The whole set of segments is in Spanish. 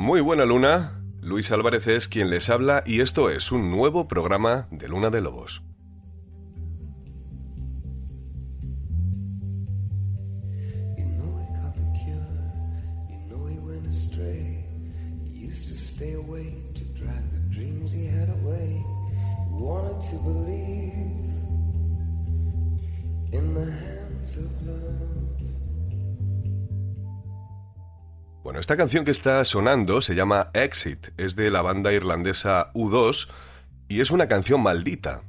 Muy buena luna, Luis Álvarez es quien les habla y esto es un nuevo programa de Luna de Lobos. In the hands of love. Bueno, esta canción que está sonando se llama Exit, es de la banda irlandesa U2 y es una canción maldita.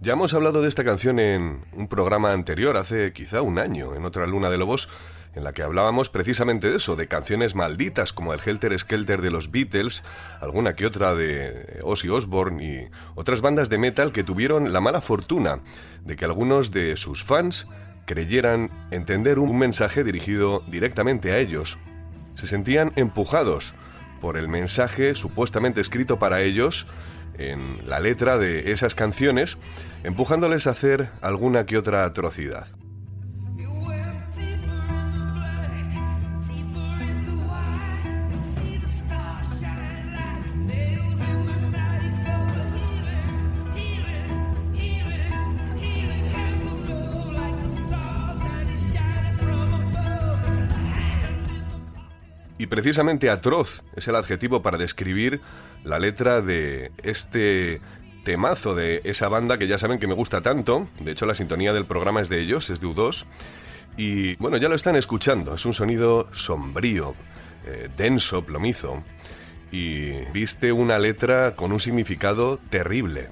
Ya hemos hablado de esta canción en un programa anterior, hace quizá un año, en otra Luna de Lobos, en la que hablábamos precisamente de eso, de canciones malditas como el Helter Skelter de los Beatles, alguna que otra de Ozzy Osbourne y otras bandas de metal que tuvieron la mala fortuna de que algunos de sus fans creyeran entender un mensaje dirigido directamente a ellos. Se sentían empujados por el mensaje supuestamente escrito para ellos en la letra de esas canciones, empujándoles a hacer alguna que otra atrocidad. Y precisamente atroz es el adjetivo para describir la letra de este temazo de esa banda que ya saben que me gusta tanto. De hecho, la sintonía del programa es de ellos, es de U2. Y bueno, ya lo están escuchando. Es un sonido sombrío, eh, denso, plomizo. Y viste una letra con un significado terrible.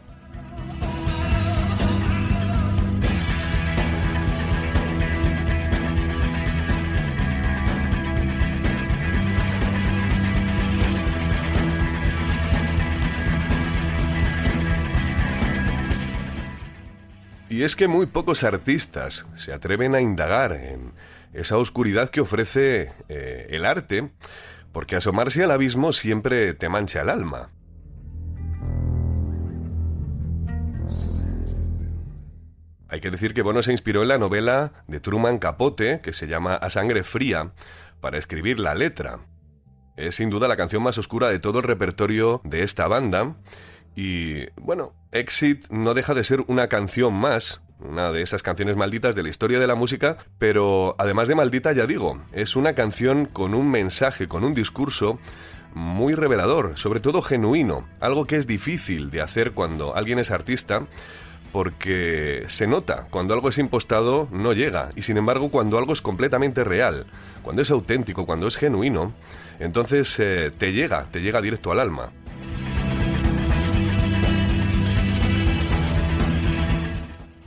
Y es que muy pocos artistas se atreven a indagar en esa oscuridad que ofrece eh, el arte, porque asomarse al abismo siempre te mancha el alma. Hay que decir que Bono se inspiró en la novela de Truman Capote, que se llama A Sangre Fría, para escribir la letra. Es sin duda la canción más oscura de todo el repertorio de esta banda. Y bueno, Exit no deja de ser una canción más, una de esas canciones malditas de la historia de la música, pero además de maldita, ya digo, es una canción con un mensaje, con un discurso muy revelador, sobre todo genuino, algo que es difícil de hacer cuando alguien es artista, porque se nota, cuando algo es impostado no llega, y sin embargo cuando algo es completamente real, cuando es auténtico, cuando es genuino, entonces eh, te llega, te llega directo al alma.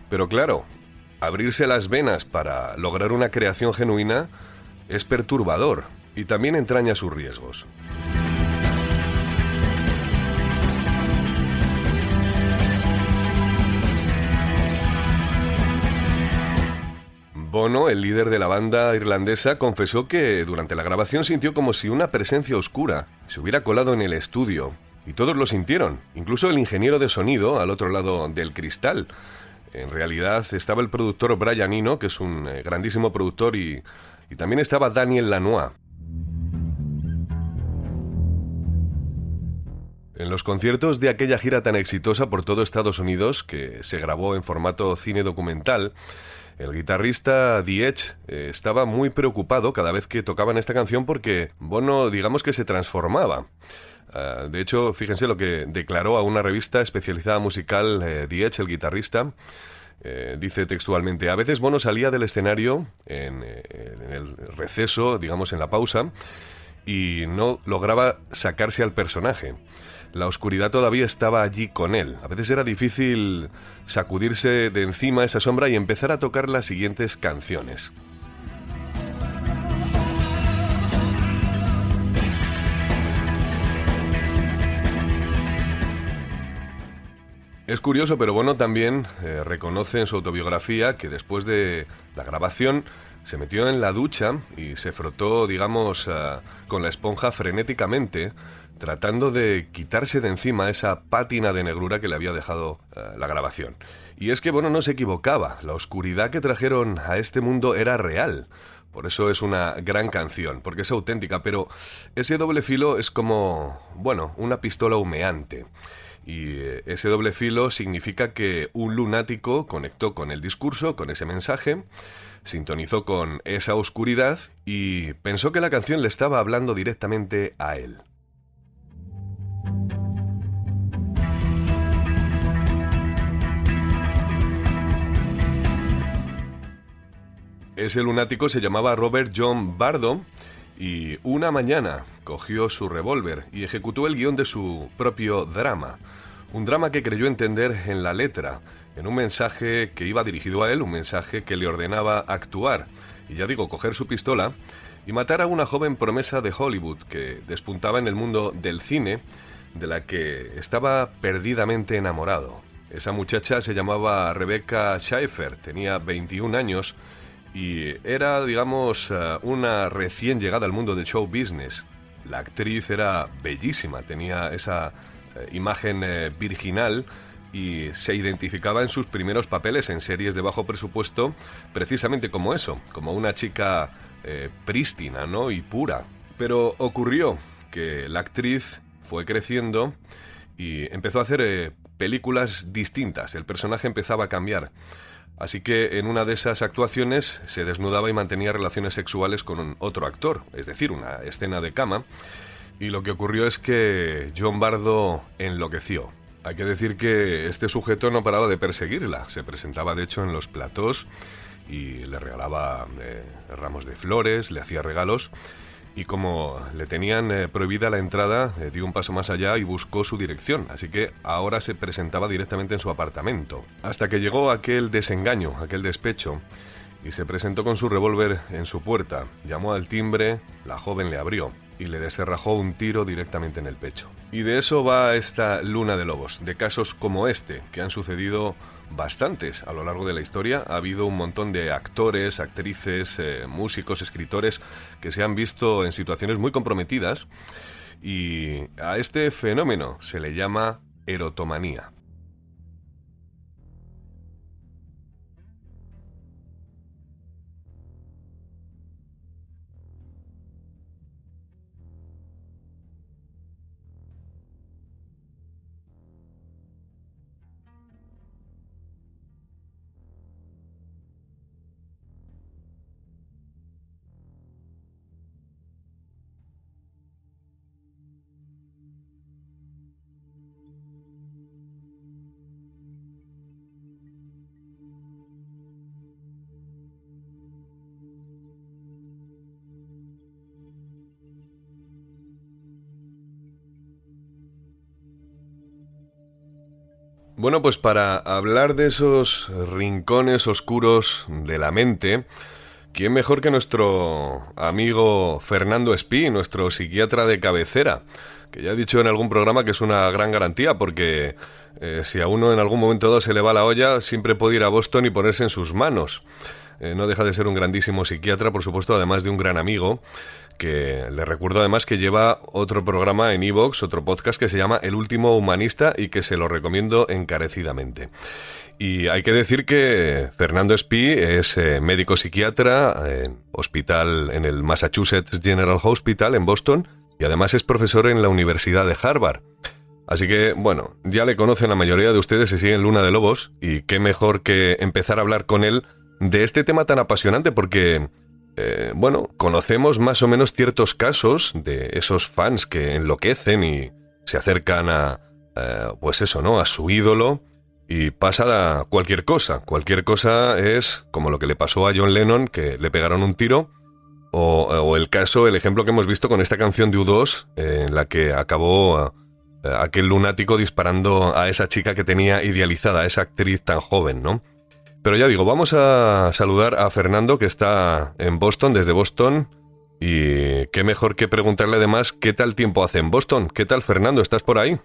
Pero claro, abrirse las venas para lograr una creación genuina es perturbador y también entraña sus riesgos. Bono, el líder de la banda irlandesa, confesó que durante la grabación sintió como si una presencia oscura se hubiera colado en el estudio y todos lo sintieron, incluso el ingeniero de sonido al otro lado del cristal. En realidad estaba el productor Brian Eno, que es un eh, grandísimo productor, y, también estaba Daniel Lanois. En los conciertos de aquella gira tan exitosa por todo Estados Unidos, que se grabó en formato cine documental, el guitarrista The Edge eh, estaba muy preocupado cada vez que tocaban esta canción porque Bono, digamos que se transformaba. Uh, de hecho, fíjense lo que declaró a una revista especializada musical eh, el guitarrista. Eh, dice textualmente, a veces Bono salía del escenario en, en el receso, digamos en la pausa, y no lograba sacarse al personaje. La oscuridad todavía estaba allí con él. A veces era difícil sacudirse de encima esa sombra y empezar a tocar las siguientes canciones. Es curioso, pero Bono también eh, reconoce en su autobiografía que después de la grabación se metió en la ducha y se frotó, digamos, uh, con la esponja frenéticamente, tratando de quitarse de encima esa pátina de negrura que le había dejado uh, la grabación. Y es que Bono no se equivocaba, la oscuridad que trajeron a este mundo era real. Por eso es una gran canción, porque es auténtica, pero ese doble filo es como, bueno, una pistola humeante. Y ese doble filo significa que un lunático conectó con el discurso, con ese mensaje, sintonizó con esa oscuridad y pensó que la canción le estaba hablando directamente a él. Ese lunático se llamaba Robert John Bardo y una mañana cogió su revólver y ejecutó el guion de su propio drama. Un drama que creyó entender en la letra, en un mensaje que iba dirigido a él, un mensaje que le ordenaba actuar, y ya digo, coger su pistola y matar a una joven promesa de Hollywood que despuntaba en el mundo del cine, de la que estaba perdidamente enamorado. Esa muchacha se llamaba Rebecca Schaeffer, tenía 21 años y era, digamos, una recién llegada al mundo del show business. La actriz era bellísima, tenía esa eh, imagen eh, virginal y se identificaba en sus primeros papeles en series de bajo presupuesto precisamente como eso, como una chica eh, prístina ¿no? y pura. Pero ocurrió que la actriz fue creciendo y empezó a hacer eh, películas distintas, el personaje empezaba a cambiar. Así que en una de esas actuaciones se desnudaba y mantenía relaciones sexuales con otro actor, es decir, una escena de cama, y lo que ocurrió es que John Bardo enloqueció. Hay que decir que este sujeto no paraba de perseguirla. Se presentaba de hecho en los platós y le regalaba eh, ramos de flores, le hacía regalos. Y como le tenían eh, prohibida la entrada, eh, dio un paso más allá y buscó su dirección. Así que ahora se presentaba directamente en su apartamento. Hasta que llegó aquel desengaño, aquel despecho, y se presentó con su revólver en su puerta. Llamó al timbre, la joven le abrió y le descerrajó un tiro directamente en el pecho. Y de eso va esta luna de lobos, de casos como este, que han sucedido bastantes a lo largo de la historia. Ha habido un montón de actores, actrices, eh, músicos, escritores que se han visto en situaciones muy comprometidas y a este fenómeno se le llama erotomanía. Bueno, pues para hablar de esos rincones oscuros de la mente, ¿quién mejor que nuestro amigo Fernando Espí, nuestro psiquiatra de cabecera? Que ya he dicho en algún programa que es una gran garantía porque eh, si a uno en algún momento dado se le va la olla, siempre puede ir a Boston y ponerse en sus manos. Eh, no deja de ser un grandísimo psiquiatra, por supuesto, además de un gran amigo, que le recuerdo además que lleva otro programa en Evox, otro podcast que se llama El último humanista y que se lo recomiendo encarecidamente. Y hay que decir que Fernando Espí es eh, médico psiquiatra en hospital en el Massachusetts General Hospital en Boston y además es profesor en la Universidad de Harvard. Así que, bueno, ya le conocen la mayoría de ustedes si siguen Luna de Lobos y qué mejor que empezar a hablar con él de este tema tan apasionante porque, eh, bueno, conocemos más o menos ciertos casos de esos fans que enloquecen y se acercan a, eh, pues eso, ¿no? A su ídolo y pasa a cualquier cosa. Cualquier cosa es como lo que le pasó a John Lennon, que le pegaron un tiro, o, el caso, el ejemplo que hemos visto con esta canción de U2, eh, en la que acabó eh, aquel lunático disparando a esa chica que tenía idealizada, a esa actriz tan joven, ¿no? Pero ya digo, vamos a saludar a Fernando, que está en Boston, desde Boston. Y qué mejor que preguntarle además qué tal tiempo hace en Boston. ¿Qué tal, Fernando? ¿Estás por ahí?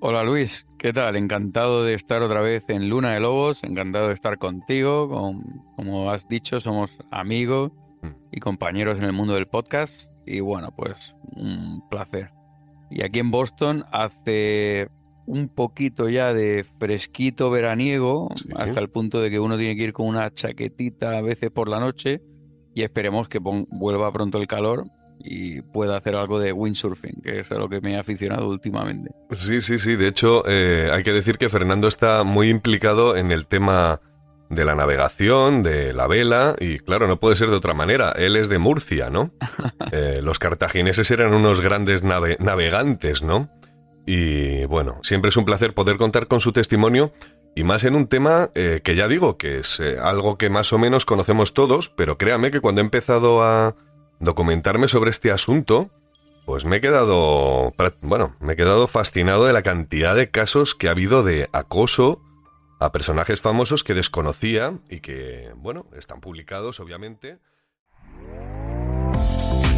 Hola Luis, ¿qué tal? Encantado de estar otra vez en Luna de Lobos, encantado de estar contigo. con- como has dicho, somos amigos y compañeros en el mundo del podcast. Y bueno, pues un placer. Y aquí en Boston hace un poquito ya de fresquito veraniego, Sí. hasta el punto de que uno tiene que ir con una chaquetita a veces por la noche. Y esperemos que vuelva pronto el calor y pueda hacer algo de windsurfing, que es a lo que me he aficionado últimamente. Sí, sí, sí. De hecho, eh, hay que decir que Fernando está muy implicado en el tema de la navegación, de la vela, y claro, no puede ser de otra manera. Él es de Murcia, ¿no? Eh, los cartagineses eran unos grandes nave- navegantes, ¿no? Y bueno, siempre es un placer poder contar con su testimonio, y más en un tema eh, que ya digo, que es eh, algo que más o menos conocemos todos, pero créame que cuando he empezado a documentarme sobre este asunto, pues me he quedado, bueno, me he quedado fascinado de la cantidad de casos que ha habido de acoso a personajes famosos que desconocía y que, bueno, están publicados, obviamente.